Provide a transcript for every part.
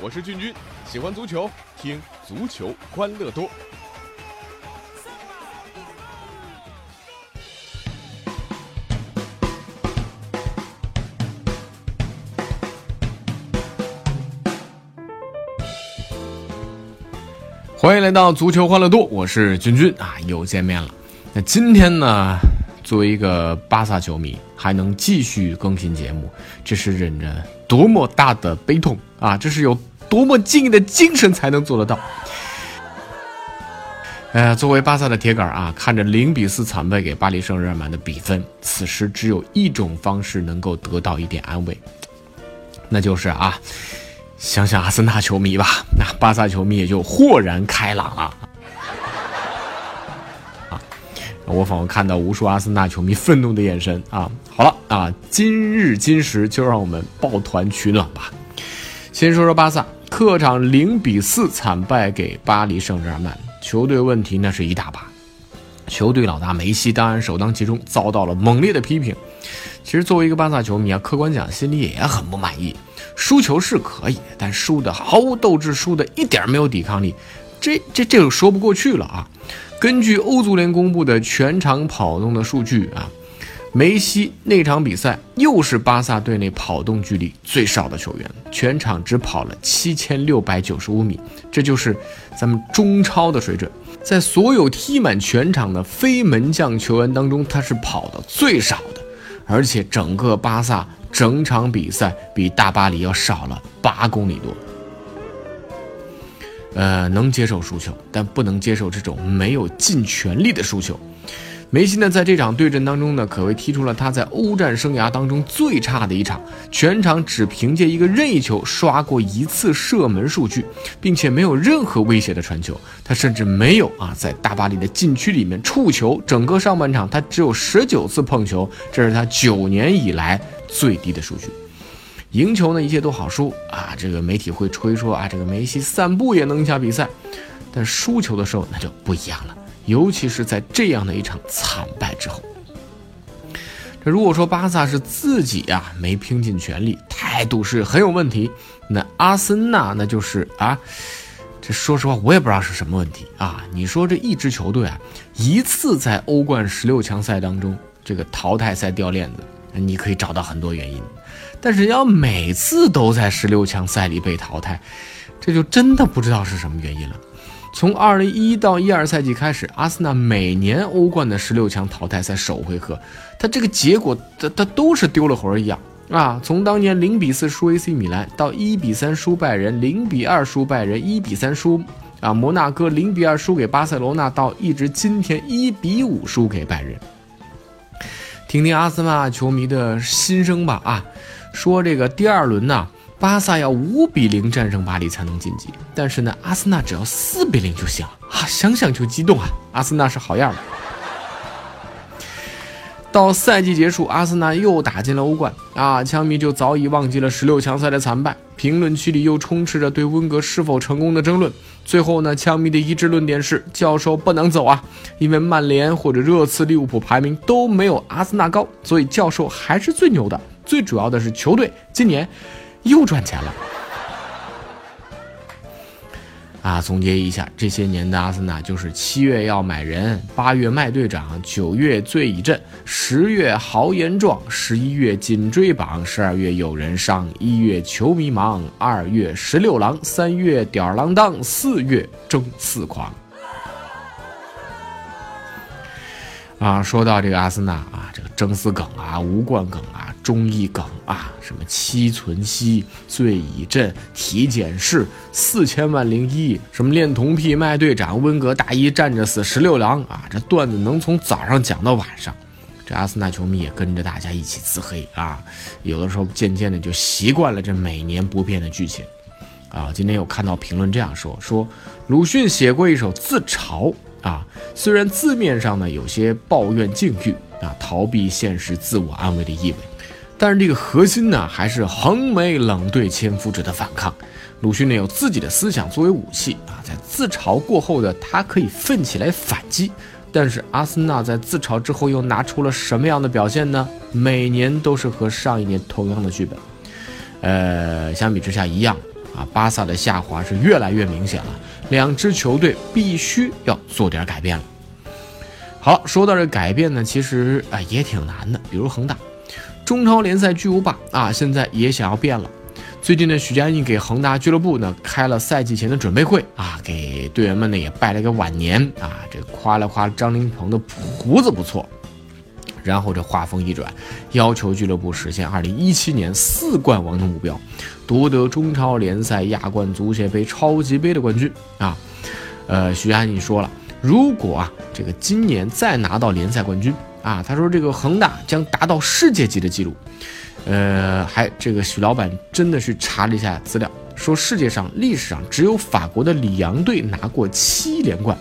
我是俊君，喜欢足球，听足球欢乐多。欢迎来到足球欢乐多，我是君君啊，又见面了。那今天呢，作为一个巴萨球迷，还能继续更新节目，这是忍着多么大的悲痛啊！这是有多么敬业的精神才能做得到。呃，作为巴萨的铁杆啊，看着零比四惨败给巴黎圣日耳曼的比分，此时只有一种方式能够得到一点安慰，那就是啊。想想阿森纳球迷吧，那巴萨球迷也就豁然开朗了。啊，我仿佛看到无数阿森纳球迷愤怒的眼神啊！好了啊，今日今时就让我们抱团取暖吧。先说说巴萨，客场零比四惨败给巴黎圣日耳曼，球队问题那是一大把。球队老大梅西当然首当其冲，遭到了猛烈的批评。其实作为一个巴萨球迷啊，客观讲心里也很不满意。输球是可以，但输的毫无斗志，输的一点没有抵抗力，这这这就说不过去了啊！根据欧足联公布的全场跑动的数据啊，梅西那场比赛又是巴萨队内跑动距离最少的球员，全场只跑了七千六百九十五米，这就是咱们中超的水准。在所有踢满全场的非门将球员当中，他是跑的最少的，而且整个巴萨。整场比赛比大巴黎要少了八公里多，呃，能接受输球，但不能接受这种没有尽全力的输球。梅西呢，在这场对阵当中呢，可谓踢出了他在欧战生涯当中最差的一场，全场只凭借一个任意球刷过一次射门数据，并且没有任何威胁的传球，他甚至没有啊在大巴黎的禁区里面触球。整个上半场他只有十九次碰球，这是他九年以来最低的数据。赢球呢，一切都好说啊，这个媒体会吹说啊，这个梅西散步也能赢下比赛，但输球的时候那就不一样了。尤其是在这样的一场惨败之后，这如果说巴萨是自己啊没拼尽全力，态度是很有问题，那阿森纳那就是啊，这说实话我也不知道是什么问题啊。你说这一支球队啊，一次在欧冠十六强赛当中这个淘汰赛掉链子，你可以找到很多原因，但是要每次都在十六强赛里被淘汰，这就真的不知道是什么原因了。从二零一到一二赛季开始，阿森纳每年欧冠的十六强淘汰赛首回合，他这个结果，他他都是丢了魂一样啊！从当年零比四输 AC 米兰，到一比三输拜仁，零比二输拜仁，一比三输啊摩纳哥，零比二输给巴塞罗那，到一直今天一比五输给拜仁。听听阿森纳球迷的心声吧啊，说这个第二轮呢。巴萨要五比零战胜巴黎才能晋级，但是呢，阿森纳只要四比零就行了啊！想想就激动啊！阿森纳是好样的。到赛季结束，阿森纳又打进了欧冠啊！枪迷就早已忘记了十六强赛的惨败，评论区里又充斥着对温格是否成功的争论。最后呢，枪迷的一致论点是：教授不能走啊！因为曼联或者热刺、利物浦排名都没有阿森纳高，所以教授还是最牛的。最主要的是球队今年。又赚钱了啊！总结一下，这些年的阿森纳就是七月要买人，八月卖队长，九月醉已阵，十月豪言壮，十一月紧追榜，十二月有人伤，一月球迷忙，二月十六郎，三月吊儿郎当，四月争四狂。啊，说到这个阿森纳啊，这个争四梗啊，无冠梗啊，中意梗啊，什么七存七、醉已阵、体检室、四千万零一，什么恋童癖、卖队长、温格大衣站着死、十六郎啊，这段子能从早上讲到晚上，这阿森纳球迷也跟着大家一起自黑啊，有的时候渐渐的就习惯了这每年不变的剧情，啊，今天有看到评论这样说，说鲁迅写过一首自嘲。啊，虽然字面上呢有些抱怨境遇啊，逃避现实、自我安慰的意味，但是这个核心呢还是横眉冷对千夫指的反抗。鲁迅呢有自己的思想作为武器啊，在自嘲过后的他可以奋起来反击。但是阿森纳在自嘲之后又拿出了什么样的表现呢？每年都是和上一年同样的剧本。呃，相比之下一样啊，巴萨的下滑是越来越明显了，两支球队必须要做点改变了。好，说到这改变呢，其实啊也挺难的，比如恒大，中超联赛巨无霸啊，现在也想要变了。最近呢，许家印给恒大俱乐部呢开了赛季前的准备会啊，给队员们呢也拜了个晚年啊，这夸了夸张琳芃的胡子不错。然后这话锋一转，要求俱乐部实现2017年四冠王的目标，夺得中超联赛、亚冠、足协杯、超级杯的冠军啊！呃，徐安印说了，如果啊这个今年再拿到联赛冠军啊，他说这个恒大将达到世界级的记录。呃，还这个许老板真的是查了一下资料，说世界上历史上只有法国的里昂队拿过七连冠。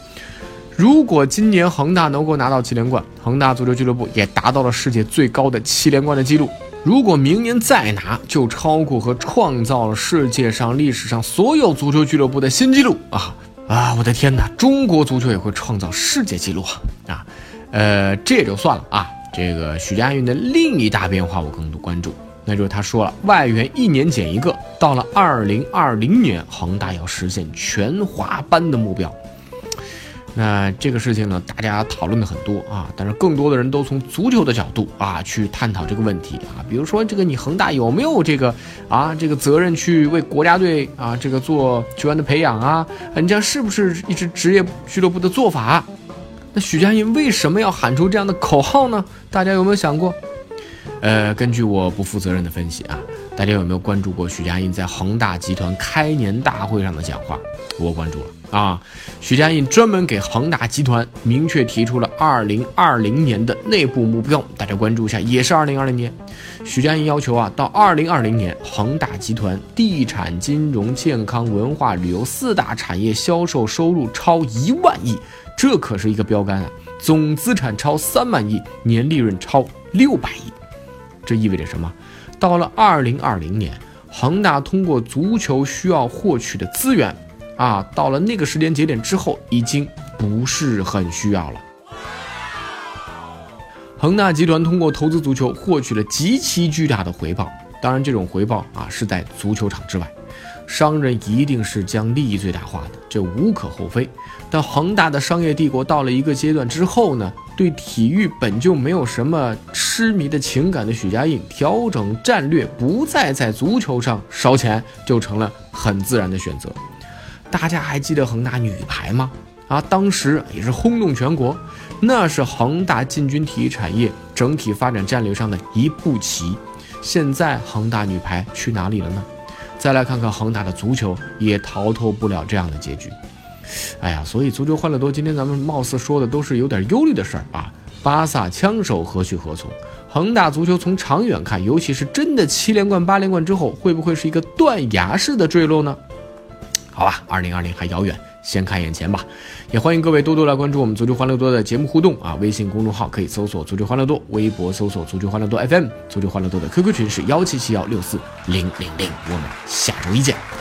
如果今年恒大能够拿到七连冠，恒大足球俱乐部也达到了世界最高的七连冠的记录。如果明年再拿，就超过和创造了世界上历史上所有足球俱乐部的新纪录啊啊！我的天哪，中国足球也会创造世界纪录啊啊！呃，这也就算了啊。这个许家印的另一大变化，我更多关注，那就是他说了，外援一年减一个，到了二零二零年，恒大要实现全华班的目标。那这个事情呢，大家讨论的很多啊，但是更多的人都从足球的角度啊去探讨这个问题啊，比如说这个你恒大有没有这个啊这个责任去为国家队啊这个做球员的培养啊？你这样是不是一支职业俱乐部的做法？那许家印为什么要喊出这样的口号呢？大家有没有想过？呃，根据我不负责任的分析啊。大家有没有关注过许家印在恒大集团开年大会上的讲话？我关注了啊！许家印专门给恒大集团明确提出了二零二零年的内部目标，大家关注一下，也是二零二零年。许家印要求啊，到二零二零年，恒大集团地产、金融、健康、文化、旅游四大产业销售收入超一万亿，这可是一个标杆啊！总资产超三万亿，年利润超六百亿，这意味着什么？到了二零二零年，恒大通过足球需要获取的资源，啊，到了那个时间节点之后，已经不是很需要了。恒大集团通过投资足球获取了极其巨大的回报，当然，这种回报啊是在足球场之外。商人一定是将利益最大化的，这无可厚非。但恒大的商业帝国到了一个阶段之后呢，对体育本就没有什么痴迷的情感的许家印，调整战略，不再在足球上烧钱，就成了很自然的选择。大家还记得恒大女排吗？啊，当时也是轰动全国，那是恒大进军体育产业整体发展战略上的一步棋。现在恒大女排去哪里了呢？再来看看恒大的足球，也逃脱不了这样的结局。哎呀，所以足球欢乐多，今天咱们貌似说的都是有点忧虑的事儿啊。巴萨枪手何去何从？恒大足球从长远看，尤其是真的七连冠、八连冠之后，会不会是一个断崖式的坠落呢？好吧，二零二零还遥远。先看眼前吧，也欢迎各位多多来关注我们足球欢乐多的节目互动啊！微信公众号可以搜索“足球欢乐多”，微博搜索“足球欢乐多 FM”，足球欢乐多的 QQ 群是幺七七幺六四零零零，我们下周一见。